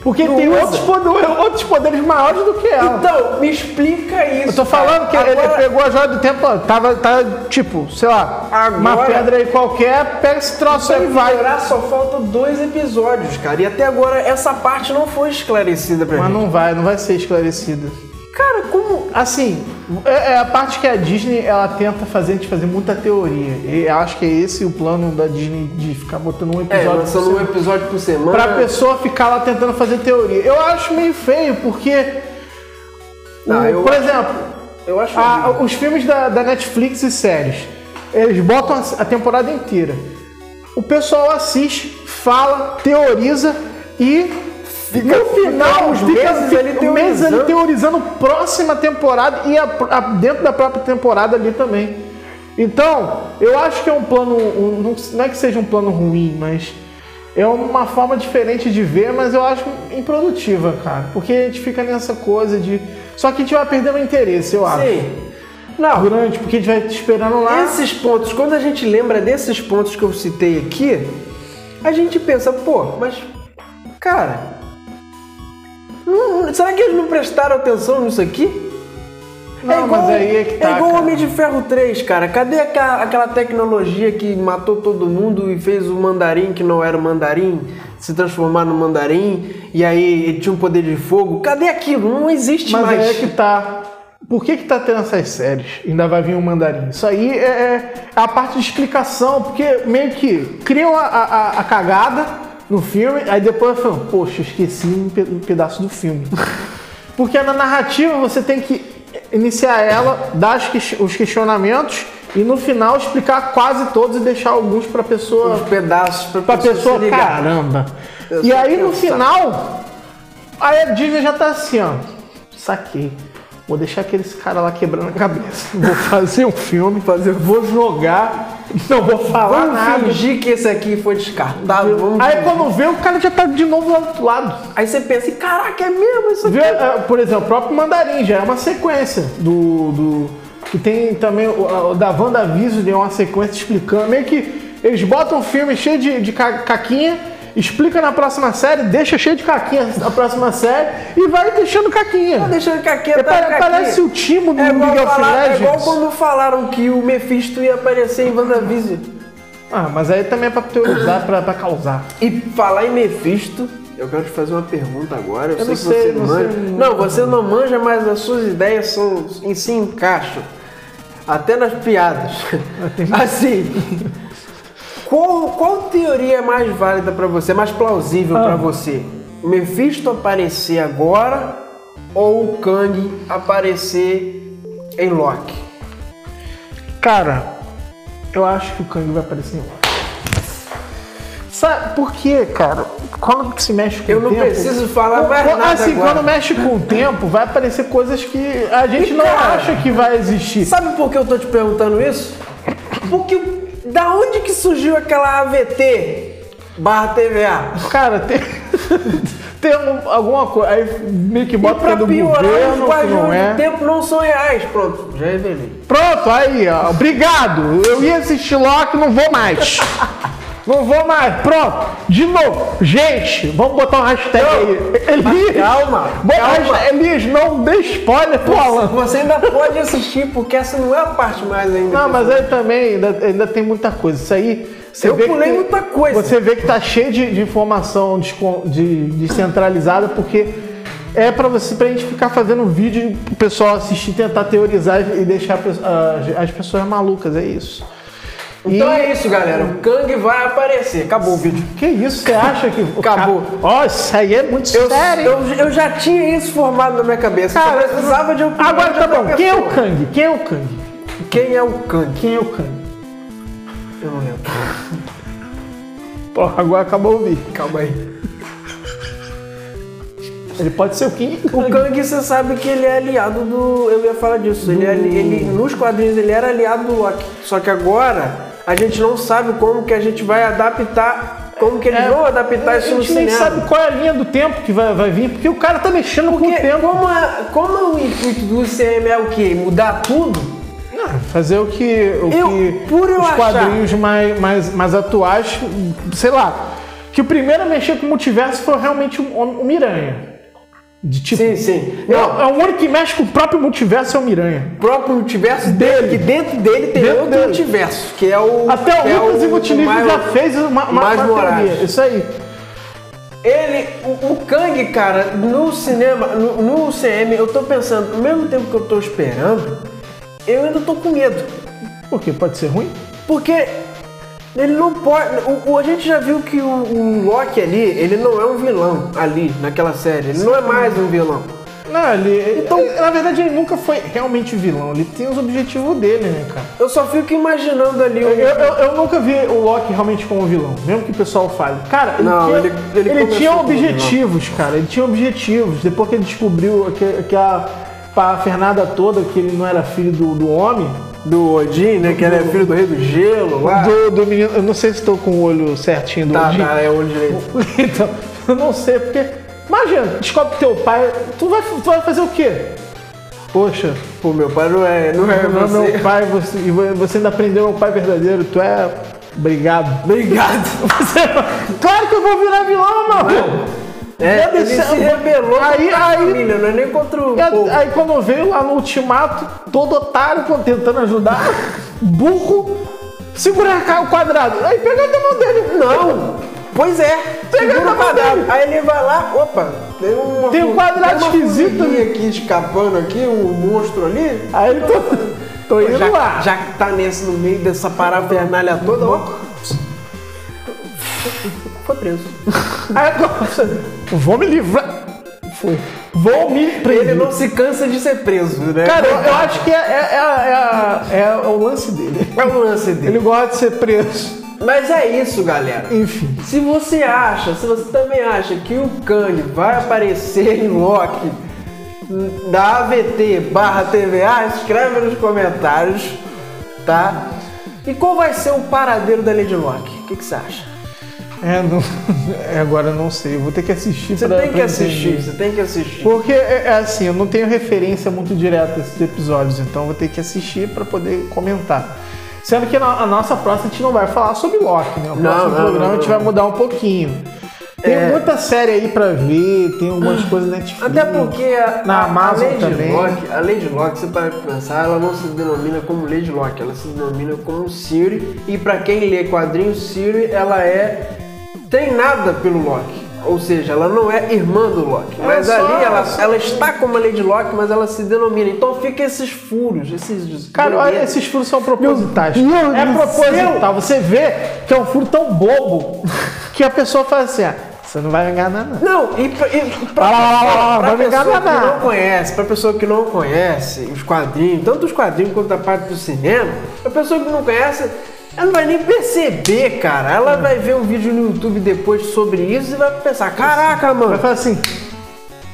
S1: Porque
S2: Não
S1: tem
S2: usa?
S1: outros, poder- outros poderes maiores do que ela.
S2: Então, me explica isso.
S1: Eu tô falando que
S2: cara.
S1: ele
S2: Agora-
S1: pegou a joia do tempo, tava, tava tipo, sei lá, uma
S2: Agora-
S1: pedra aí qualquer, pega esse troço aí e vai.
S2: piorar, só falta dois episódios, cara. E até agora essa parte não foi esclarecida pra
S1: Mas
S2: gente.
S1: não vai, não vai ser esclarecida.
S2: Cara, como.
S1: Assim, é, é a parte que a Disney ela tenta fazer a gente fazer muita teoria. E eu acho que é esse o plano da Disney de ficar botando um
S2: É,
S1: episódio por
S2: lançando um episódio por semana.
S1: Pra pessoa ficar lá tentando fazer teoria. Eu acho meio feio, porque.
S2: Não,
S1: o-
S2: eu
S1: por
S2: acho-
S1: exemplo,
S2: Eu acho.
S1: a- os filmes da, da Netflix e séries, eles botam a, a temporada inteira. O pessoal assiste, fala, teoriza e. no final,
S2: uns
S1: fica,
S2: meses
S1: fica
S2: ali
S1: meses ali
S2: teorizando.
S1: teorizando próxima temporada e a- a- dentro da própria temporada ali também. Então, eu acho que é um plano. um- não, é que seja um plano ruim, mas é uma forma diferente de ver, mas eu acho improdutiva, cara. Porque a gente fica nessa coisa de. Só que a gente vai perdendo o interesse, eu acho.
S2: Sim. Não,
S1: Durante, porque a gente vai te esperando lá.
S2: esses pontos, quando a gente lembra desses pontos que eu citei aqui, a gente pensa, pô, mas. Cara. Não- será que eles não prestaram atenção nisso aqui?
S1: Não, mas aí é que tá,
S2: igual o. Homem de Ferro 3, cara. Cadê aquela, aquela tecnologia que matou todo mundo e fez o mandarim que não era o mandarim se transformar no mandarim? E aí ele tinha um poder de fogo? Cadê aquilo? Não existe
S1: Mas
S2: mais.
S1: aí é que tá. Por que que tá tendo essas séries? Ainda vai vir um mandarim. Isso aí é, é a parte de explicação, porque meio que criam a, a- a cagada no filme, aí depois falam, poxa, esqueci um, pe- um pedaço do filme. porque na narrativa você tem que iniciar ela, dar os ques- os questionamentos e no final explicar quase todos e deixar alguns pra pessoa
S2: Os pedaços pra,
S1: pra pessoa,
S2: se ligar.
S1: caramba.
S2: Eu
S1: E aí no
S2: pensar.
S1: final, aí a Disney já tá assim, ó. Saquei. Vou deixar aqueles caras lá quebrando a cabeça. Vou fazer um filme, fazer, vou jogar, não vou falar
S2: Vamos
S1: nada.
S2: fingir que esse aqui foi descartado. Vamos
S1: Aí
S2: fingir.
S1: quando vê, o cara já tá de novo lá do outro lado.
S2: Aí você pensa, caraca, é mesmo isso aqui?
S1: Vê, é, por exemplo, o próprio Mandarim já é uma sequência do. do que tem também o, o da WandaVision, é uma sequência explicando. Meio que eles botam um filme cheio de, de ca- caquinha, explica na próxima série, deixa cheio de caquinha na próxima série e vai deixando caquinha.
S2: Tá deixando caqueta,
S1: É, pare- parece o Timo do
S2: é igual,
S1: League of
S2: falar, é igual
S1: Legends.
S2: quando falaram que o Mephisto ia aparecer em WandaVision.
S1: Ah, mas aí também é pra teorizar, pra, pra causar.
S2: E falar em Mephisto, eu quero te fazer uma pergunta agora. Eu,
S1: Eu
S2: sei
S1: não
S2: que
S1: sei,
S2: você
S1: não
S2: manja.
S1: sei.
S2: Não, você não manja, mas as suas ideias são em si encaixam. Até nas piadas. Assim. Qual, qual teoria é mais válida pra você, mais plausível pra
S1: Ah.
S2: você? O Mephisto aparecer agora ou o Kang aparecer em Loki?
S1: Cara, eu acho que o Kang vai aparecer em Loki. Sabe por quê, cara? Quando se mexe com
S2: Eu
S1: o
S2: não
S1: tempo...
S2: preciso falar mais
S1: Quando-
S2: nada
S1: Assim,
S2: agora.
S1: quando mexe com o tempo, vai aparecer coisas que a gente
S2: E,
S1: não
S2: cara,
S1: acha que vai existir.
S2: Sabe por que eu tô te perguntando isso? Porque da onde que surgiu aquela AVT barra TVA?
S1: Cara, tem, tem algum- alguma coisa. Aí meio que bota que
S2: pra
S1: do
S2: piorar,
S1: governo,
S2: os
S1: que não é.
S2: tempo não são reais. Pronto, já revelei.
S1: Pronto, aí, ó. Obrigado. Eu ia assistir Loki, não vou mais. Não vou mais. Pronto. De novo. Gente, vamos botar um hashtag aí. Elias.
S2: calma,
S1: Bota
S2: calma.
S1: hashtag- Elias, não dê spoiler pro Alan.
S2: Você ainda pode assistir, porque essa não é a parte mais ainda.
S1: Não, mas aí também ainda, ainda tem muita coisa. Isso aí. Você
S2: Eu
S1: vê que
S2: pulei
S1: tem-
S2: muita coisa.
S1: Você vê que tá cheio de, de informação descon- de, descentralizada, porque é pra você pra gente ficar fazendo vídeo pro pessoal assistir, tentar teorizar e deixar as pessoas malucas. É isso.
S2: Então
S1: E-
S2: é isso, galera. O Kang vai aparecer. Acabou o vídeo.
S1: Que isso? Você acha que.
S2: Acabou.
S1: Ó, isso aí é muito
S2: Eu,
S1: sério.
S2: eu, eu já tinha isso formado na minha cabeça.
S1: Cara,
S2: só precisava de opinião
S1: Agora tá bom. Quem é o. Kang? Quem é o Kang?
S2: Quem é o Kang?
S1: Quem é o Kang?
S2: Eu não lembro.
S1: Pô, agora acabou o vídeo.
S2: Calma aí.
S1: Ele pode ser o King
S2: O
S1: Kang.
S2: Kang, você sabe que ele é aliado do. Eu ia falar disso. Ele, é ali- ele nos quadrinhos ele era aliado do Loki. Só que agora a gente não sabe como que a gente vai adaptar. Como que eles
S1: É,
S2: vão adaptar isso
S1: a
S2: no
S1: gente nem
S2: cinema.
S1: sabe qual é a linha do tempo que vai, vai vir, porque o cara tá mexendo com o
S2: Porque
S1: tempo.
S2: como, é, como o intuito do CM é o quê? Mudar tudo?
S1: Fazer o que, o
S2: Eu-
S1: que
S2: por eu
S1: os
S2: achar-
S1: quadrinhos mais, mais, mais atuais, sei lá. Que o primeiro a mexer com o multiverso foi realmente o, o Miranha. De tipo,
S2: Sim, sim.
S1: É,
S2: Não,
S1: é o único que mexe com o próprio multiverso é o Miranha.
S2: o próprio multiverso
S1: Dele.
S2: que dentro dele tem
S1: Dentro
S2: outro
S1: dele.
S2: multiverso, que é o.
S1: Até
S2: que é
S1: o Lucas
S2: o-
S1: Ivutilismo
S2: o
S1: já fez uma, uma,
S2: Miles
S1: uma teoria. Isso aí.
S2: Ele, o, o Kang, cara, no cinema, no, no CM, eu tô pensando, ao mesmo tempo que eu tô esperando, eu ainda tô com medo.
S1: Por quê? Pode ser ruim?
S2: Porque ele não pode. O, a gente já viu que o, o Loki ali, ele não é um vilão ali naquela série. Ele não é mais um vilão.
S1: Não, ele, então, na verdade, ele nunca foi realmente vilão. Ele tem os objetivos dele, né, cara?
S2: Eu só fico imaginando ali o.
S1: Eu, eu, eu nunca vi o Loki realmente como vilão, mesmo que o pessoal fale. Cara, ele
S2: Não,
S1: tinha,
S2: ele- ele começou
S1: tinha objetivos, cara. Ele tinha objetivos. Depois que ele descobriu que, que a Fernanda toda, que ele não era filho do, do homem,
S2: Do Odin, né? Que ele é filho do rei do gelo lá.
S1: do, do menino. Eu não sei se estou com o olho certinho do
S2: Tá,
S1: Odin.
S2: tá, é o olho direito.
S1: Então, eu não sei, porque. Imagina, descobre que teu pai. Tu vai, tu vai fazer o quê? Poxa,
S2: Pô, meu pai não é, não é
S1: não é
S2: você.
S1: meu pai, você, você ainda aprendeu meu pai verdadeiro, tu é. Obrigado.
S2: Obrigado.
S1: Você- claro que eu vou virar vilão, mano!
S2: É, ele se rebelou
S1: Aí-
S2: a
S1: aí-
S2: família, não é nem contra o
S1: E
S2: povo.
S1: Aí quando veio lá no ultimato, todo otário tentando ajudar, burro, segura o quadrado. Aí pega a mão dele.
S2: Não! Pois é,
S1: Pega
S2: segura
S1: na
S2: o quadrado.
S1: mão
S2: Aí ele vai lá, opa, tem uma
S1: Tem um quadrado
S2: tem uma
S1: esquisito
S2: aqui escapando aqui, um monstro ali.
S1: Aí ele tô, tô indo
S2: Já,
S1: lá.
S2: já que tá nesse no meio dessa parafernália toda, ó. Foi preso.
S1: Aí agora, vou me livrar. Foi. Vou me prender.
S2: Ele não se cansa de ser preso, né?
S1: Cara, eu, eu acho que é, é, é, é, é o lance dele.
S2: é o lance dele.
S1: Ele gosta de ser preso.
S2: Mas é isso, galera.
S1: Enfim.
S2: Se você acha, se você também acha que o Kang vai aparecer em Loki da AVT barra TVA, escreve nos comentários, tá? E qual vai ser o paradeiro da Lady Loki? O que, que você acha?
S1: É, não, agora eu não sei. Eu vou ter que assistir
S2: Você
S1: pra
S2: tem que
S1: pra
S2: assistir, você tem que assistir.
S1: Porque é, é assim, eu não tenho referência muito direta a esses episódios, então eu vou ter que assistir pra poder comentar. Sendo que a nossa próxima a gente não vai falar sobre Loki, né? O
S2: Não,
S1: próximo
S2: não,
S1: programa
S2: não,
S1: a gente vai mudar um pouquinho. Tem
S2: É.
S1: muita série aí pra ver, tem algumas coisas na Netflix.
S2: Até porque a,
S1: Na Amazon
S2: a Lady
S1: também.
S2: Locke, a Lady Locke, você para pensar, ela não se denomina como Lady Locke, ela se denomina como Siri. E pra quem lê quadrinhos, Siri, ela é treinada pelo Loki. Ou seja, ela não é irmã do Loki. Mas
S1: só-
S2: ali ela,
S1: só-
S2: ela está como a Lady Locke, mas ela se denomina. Então fica esses furos, esses.
S1: Cara, olha, esses furos são propositais.
S2: Meu Deus
S1: é proposital. Você vê que é um furo tão bobo que a pessoa fala assim: ah, você não vai me enganar, não.
S2: Não, e pra, e pra
S1: Ah,
S2: pessoa, pra
S1: vai me
S2: pessoa
S1: enganar.
S2: que não conhece, pra pessoa que não conhece os quadrinhos, tanto os quadrinhos quanto a parte do cinema, a pessoa que não conhece, ela não vai nem perceber, cara. Ela vai ver um vídeo no YouTube depois sobre isso e vai pensar, caraca,
S1: Vai
S2: mano.
S1: falar assim: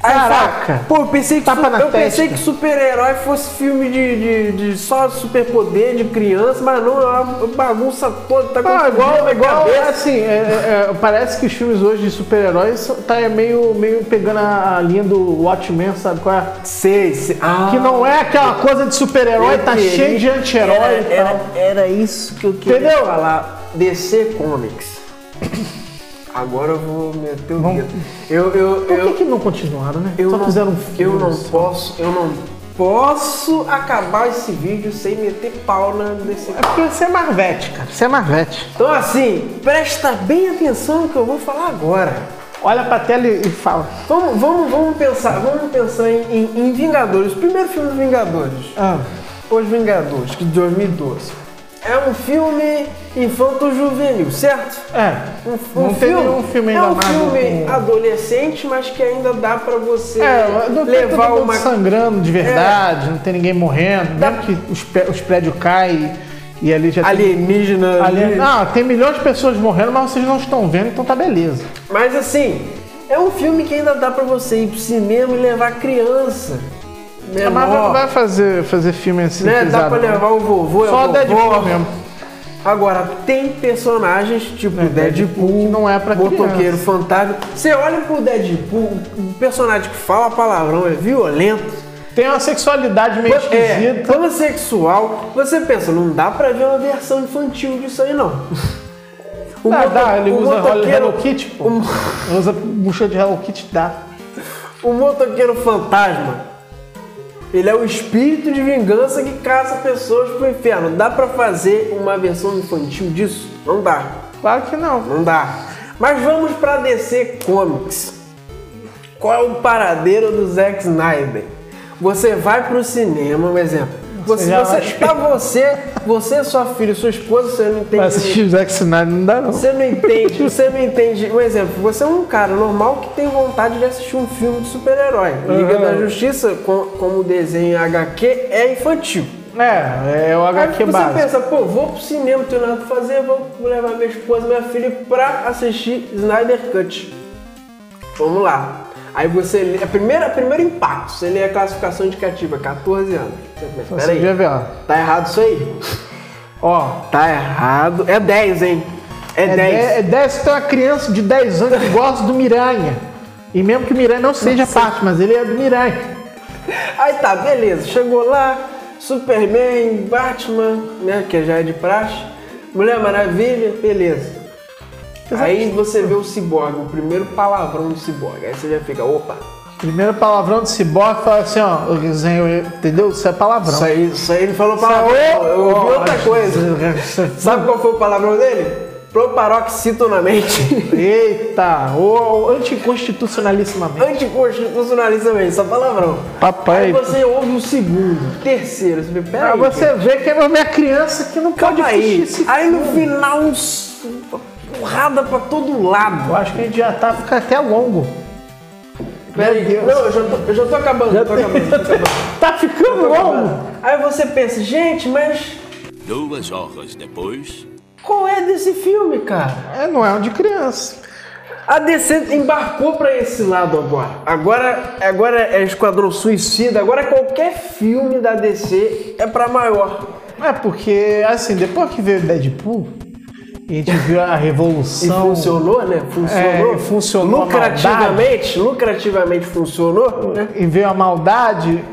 S1: Caraca.
S2: Pô, eu pensei que,
S1: Tapa
S2: su-
S1: na
S2: eu pensei que super-herói fosse filme de, de, de só superpoder de criança, mas não, é uma bagunça toda, tá
S1: Ah, igual, igual
S2: cabeça.
S1: assim, é- é- é, parece que os filmes hoje de super-heróis tá meio, meio pegando a, linha do Watchmen, sabe qual é?
S2: Sei, sei. Ah,
S1: Que não é aquela coisa de super-herói, tá
S2: queria-
S1: cheio de anti-herói
S2: era,
S1: e tal.
S2: era, era isso que eu queria
S1: Entendeu?
S2: falar. DC Comics. Agora eu vou meter o dedo. Eu, eu,
S1: Por que,
S2: eu,
S1: que não continuaram, né?
S2: eu
S1: Só
S2: não,
S1: fizeram um filme.
S2: eu não posso, eu não posso acabar esse vídeo sem meter pau na DC
S1: É porque você é Marvete, cara. Você é Marvete.
S2: Então assim, presta bem atenção no que eu vou falar agora.
S1: Olha pra tela e fala.
S2: Vamos, vamos, vamos pensar, vamos pensar em, em- em Vingadores. O primeiro filme dos Vingadores.
S1: Ah,
S2: Os Vingadores, que de 2012. É um filme infanto-juvenil, certo?
S1: é.
S2: Um,
S1: não tem nenhum filme ainda
S2: É um filme
S1: com-
S2: adolescente, mas que ainda dá pra você
S1: É, não tem
S2: levar
S1: mundo
S2: uma.
S1: sangrando de verdade, não tem ninguém morrendo,
S2: Dá-
S1: mesmo que os, os prédios caem e ali já tem...
S2: Alienígena.
S1: Ali,
S2: ali.
S1: ah, tem milhões de pessoas morrendo, mas vocês não estão vendo, então tá beleza.
S2: Mas assim, é um filme que ainda dá pra você ir pro cinema e levar criança.
S1: A Marvel não
S2: Menor,
S1: vai fazer, fazer filme assim.
S2: né? Dá pra
S1: não.
S2: levar o vovô, é
S1: Só
S2: a
S1: o Deadpool mesmo.
S2: Agora, tem personagens tipo
S1: É,
S2: Deadpool,
S1: que não é pra
S2: Motoqueiro
S1: criança.
S2: Fantasma. Você olha pro Deadpool, o personagem que fala palavrão é violento,
S1: Tem uma sexualidade meio
S2: é
S1: esquisita.
S2: pansexual. Você pensa, não dá pra ver uma versão infantil disso aí, não. O
S1: Dá, dá, ele
S2: o
S1: usa
S2: motoqueiro-
S1: Hello Kitty, pô.
S2: o-
S1: Usa bucha de Hello Kitty, dá.
S2: O motoqueiro fantasma, ele é o espírito de vingança que caça pessoas pro inferno. Dá pra fazer uma versão infantil disso? Não dá.
S1: Claro que não.
S2: Não dá. Mas vamos pra DC Comics. Qual é o paradeiro do Zack Snyder? Você vai pro cinema, um exemplo. Você, você, tá você, você, sua filha, sua esposa, você não entende.
S1: Pra assistir o Zack Snyder não dá, não.
S2: Você não entende, você não entende. Um exemplo, você é um cara normal que tem vontade de assistir um filme de super-herói. Liga
S1: Uhum.
S2: da Justiça, com- como desenho HQ, é infantil.
S1: É, é o
S2: Aí
S1: HQ
S2: você
S1: básico.
S2: pensa, pô, vou pro cinema, tenho nada pra fazer, vou levar minha esposa, minha filha pra assistir Snyder Cut. Vamos lá. Aí você lê, a primeira, primeiro impacto, você lê a classificação indicativa, 14 anos. Peraí,
S1: vê, ó.
S2: tá errado isso aí?
S1: Ó,
S2: Tá errado. É 10, hein? É,
S1: é
S2: 10.
S1: 10. É 10 se tem uma criança de 10 anos que gosta do Miranha. E mesmo que o Miranha não seja parte, mas ele é do Miranha.
S2: Aí tá, beleza. Chegou lá, Superman, Batman, né? Que já é de praxe. Mulher Maravilha, beleza. Aí você vê o Cyborg, o primeiro palavrão do Cyborg. Aí você já fica, opa,
S1: Primeiro palavrão do Cyborg fala assim, ó, o desenho, entendeu? Isso é palavrão.
S2: isso aí, isso aí ele falou
S1: é
S2: palavrão. Eu ouvi outra coisa. Sabe qual foi o palavrão dele? Proparoxetonamente.
S1: Eita, o anticonstitucionalissimamente.
S2: Anticonstitucionalistamento, só palavrão.
S1: Papai.
S2: Aí você ouve o segundo, terceiro. Você vê, peraí.
S1: você ver que é minha criança que não pode
S2: aí. Aí no final, uns- porrada pra todo lado.
S1: Eu acho que a gente já tá ficando até longo.
S2: Peraí,
S1: Deus.
S2: não, eu já tô, eu já tô acabando, já tô acabando, já tô acabando.
S1: Tá ficando longo.
S2: Aí você pensa, gente, mas
S4: Duas horas depois.
S2: qual é desse filme, cara?
S1: É, não é um de criança.
S2: A DC embarcou pra esse lado agora. Agora, agora é Esquadrão Suicida, agora qualquer filme da DC é pra maior.
S1: É porque, assim, depois que veio Deadpool, a gente viu a
S2: E
S1: revolução.
S2: funcionou, né? Funcionou.
S1: É, funcionou
S2: Lucrativamente, lucrativamente funcionou, né?
S1: E veio a maldade,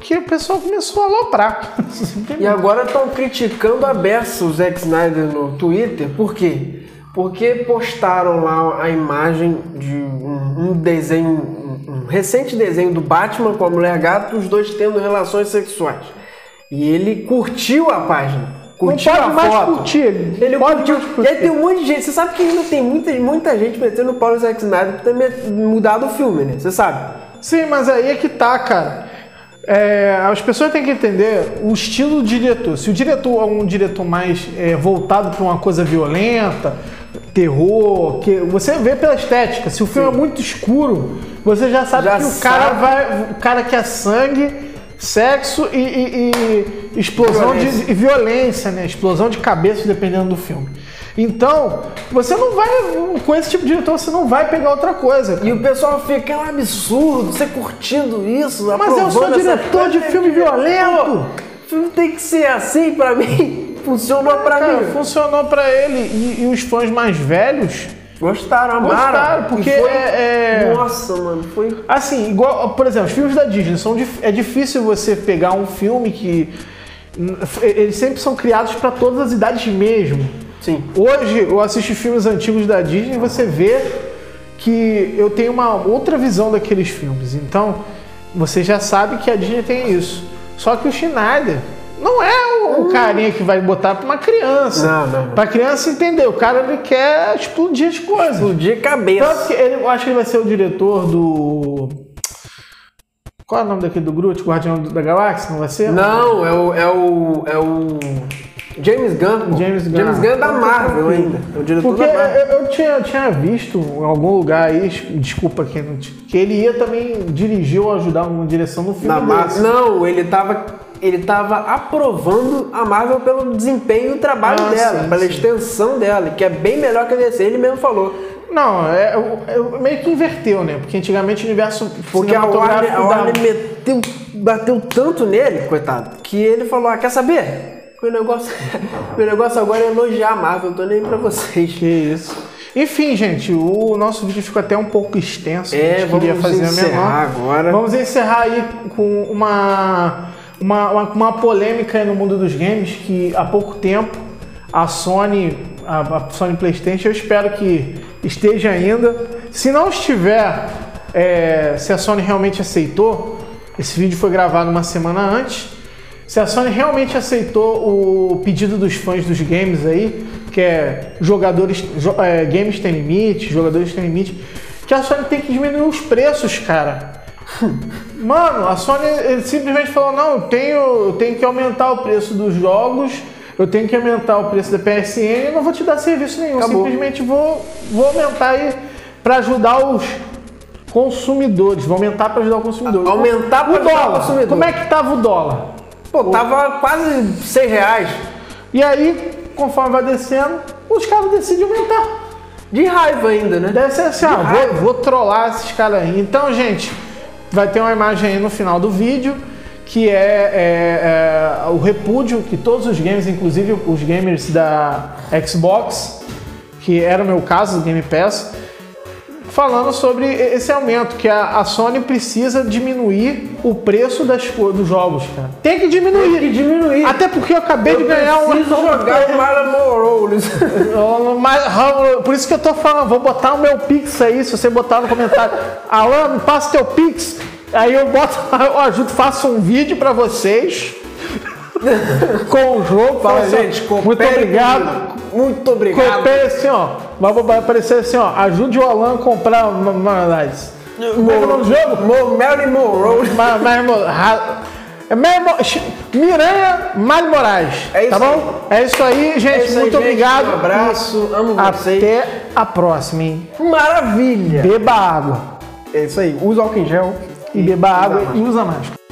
S1: que o pessoal começou a aloprar.
S2: E agora estão criticando a beça o Zack Snyder no Twitter. Por quê? Porque postaram lá a imagem de um, um desenho, um, um recente desenho do Batman com a Mulher Gato, os dois tendo relações sexuais. E ele curtiu a página. Curtiu
S1: pode
S2: a
S1: mais
S2: foto.
S1: curtir, ele
S2: Ele
S1: pode
S2: curtiu.
S1: mais
S2: E
S1: curtir.
S2: aí tem um monte de gente. Você sabe que ainda tem muita, muita gente metendo o pau no Zack Snyder por ter mudado o filme, né? Você sabe?
S1: Sim, mas aí é que tá, cara. É, as pessoas têm que entender o estilo do diretor. Se o diretor é um diretor mais é, voltado para uma coisa violenta, terror, que você vê pela estética. Se o filme é muito escuro, você já sabe
S2: Já
S1: que o cara
S2: sabe.
S1: vai, o cara quer sangue sexo e, e- e explosão
S2: Violência.
S1: de e violência, né? Explosão de cabeça, dependendo do filme. Então, você não vai, com esse tipo de diretor, você não vai pegar outra coisa. cara.
S2: E o pessoal fica, é um absurdo você curtindo isso.
S1: Mas eu sou diretor de
S2: coisa.
S1: filme violento.
S2: Pô, o filme tem que ser assim pra mim. Funcionou pra
S1: Cara,
S2: mim.
S1: funcionou pra ele e, e os fãs mais velhos,
S2: Gostaram, amaram.
S1: Gostaram, porque
S2: foi-
S1: é- é-
S2: Nossa, mano, foi...
S1: assim, igual, por exemplo, os filmes da Disney são dif- é difícil você pegar um filme que eles sempre são criados pra todas as idades mesmo.
S2: Sim.
S1: Hoje eu assisto filmes antigos da Disney e você vê que eu tenho uma outra visão daqueles filmes. Então, você já sabe que a Disney tem isso. Só que o Schneider não é o, carinha que vai botar pra uma criança.
S2: Não, não.
S1: Pra criança entender. O cara ele quer explodir as coisas.
S2: Explodir
S1: Tanto
S2: cabeça.
S1: que ele, eu acho que ele vai ser o diretor do. Qual é o nome daquele do Groot, Guardião da Galáxia? Não vai ser?
S2: Não, é o, é o. É o. James Gunn.
S1: James Gunn.
S2: James Gunn é da Marvel ainda. É o diretor
S1: Porque
S2: da Marvel.
S1: eu, eu tinha, tinha visto em algum lugar aí, desculpa tinha, que ele ia também dirigir ou ajudar uma direção no filme
S2: Na Mar-
S1: desse.
S2: Não, ele tava, ele tava aprovando a Marvel pelo desempenho e o trabalho
S1: Ah,
S2: dela,
S1: sim,
S2: pela
S1: sim.
S2: extensão dela, que é bem melhor que a DC, ele mesmo falou.
S1: Não, é, é- meio que inverteu, né? Porque antigamente o universo
S2: Porque a Warner, a Warner meteu, bateu tanto nele, coitado, que ele falou: ah, quer saber? Meu negócio, meu negócio agora é elogiar a Marvel, eu tô nem pra vocês.
S1: Que isso. Enfim, gente, o nosso vídeo ficou até um pouco extenso.
S2: É,
S1: a gente queria
S2: vamos
S1: fazer
S2: encerrar
S1: menor.
S2: agora.
S1: Vamos encerrar aí com uma, uma, uma, uma polêmica aí no mundo dos games que há pouco tempo a Sony, a, a Sony PlayStation, eu espero que esteja ainda. Se não estiver, é, se a Sony realmente aceitou, esse vídeo foi gravado uma semana antes. Se a Sony realmente aceitou o pedido dos fãs dos games aí, que é jogadores, jo- é, games tem limite, jogadores têm limite, que a Sony tem que diminuir os preços, cara. Mano, a Sony ele simplesmente falou: não, eu tenho, eu tenho que aumentar o preço dos jogos, eu tenho que aumentar o preço da PSN, eu não vou te dar serviço nenhum,
S2: Acabou.
S1: simplesmente vou, vou aumentar aí pra ajudar os consumidores, vou aumentar pra ajudar o consumidor.
S2: Aumentar pra
S1: o
S2: ajudar o consumidor.
S1: Como é que tava o dólar?
S2: Pô, tava quase 100 reais.
S1: E aí, conforme vai descendo, os caras decidem aumentar.
S2: De raiva ainda, né?
S1: Deve ser assim, ah, vou, vou trollar esses caras aí. Então, gente, vai ter uma imagem aí no final do vídeo que é, é, é, o repúdio que todos os games, inclusive os gamers da Xbox, que era o meu caso do Game Pass, falando sobre esse aumento, que a, a Sony precisa diminuir o preço das, dos jogos, cara. Tem que diminuir.
S2: Tem que diminuir.
S1: Até porque eu acabei de ganhar um.
S2: preciso jogar o.
S1: Eu- Raul, por isso que eu tô falando, vou botar o meu Pix aí, se você botar no comentário. Alan, me passa teu Pix. Aí eu boto, eu ajudo, faço um vídeo pra vocês. com o jogo.
S2: Fala,
S1: assim,
S2: gente,
S1: Muito obrigado.
S2: comigo. Muito obrigado.
S1: Coopere assim, ó. Vai vai aparecer assim, ó. Ajude o Alan a comprar uma Manadais. Como é é o nome do jogo?
S2: Mo- Mary Monroe.
S1: Ma- Ma- Mo- Ra- é Miranha Mário Moraes.
S2: É isso
S1: tá bom? É isso aí, gente.
S2: É isso aí,
S1: Muito
S2: gente.
S1: obrigado.
S2: Um abraço. Amo vocês.
S1: Até a próxima, hein?
S2: Maravilha.
S1: Beba água.
S2: É isso aí. Usa álcool em gel.
S1: E beba água e usa máscara.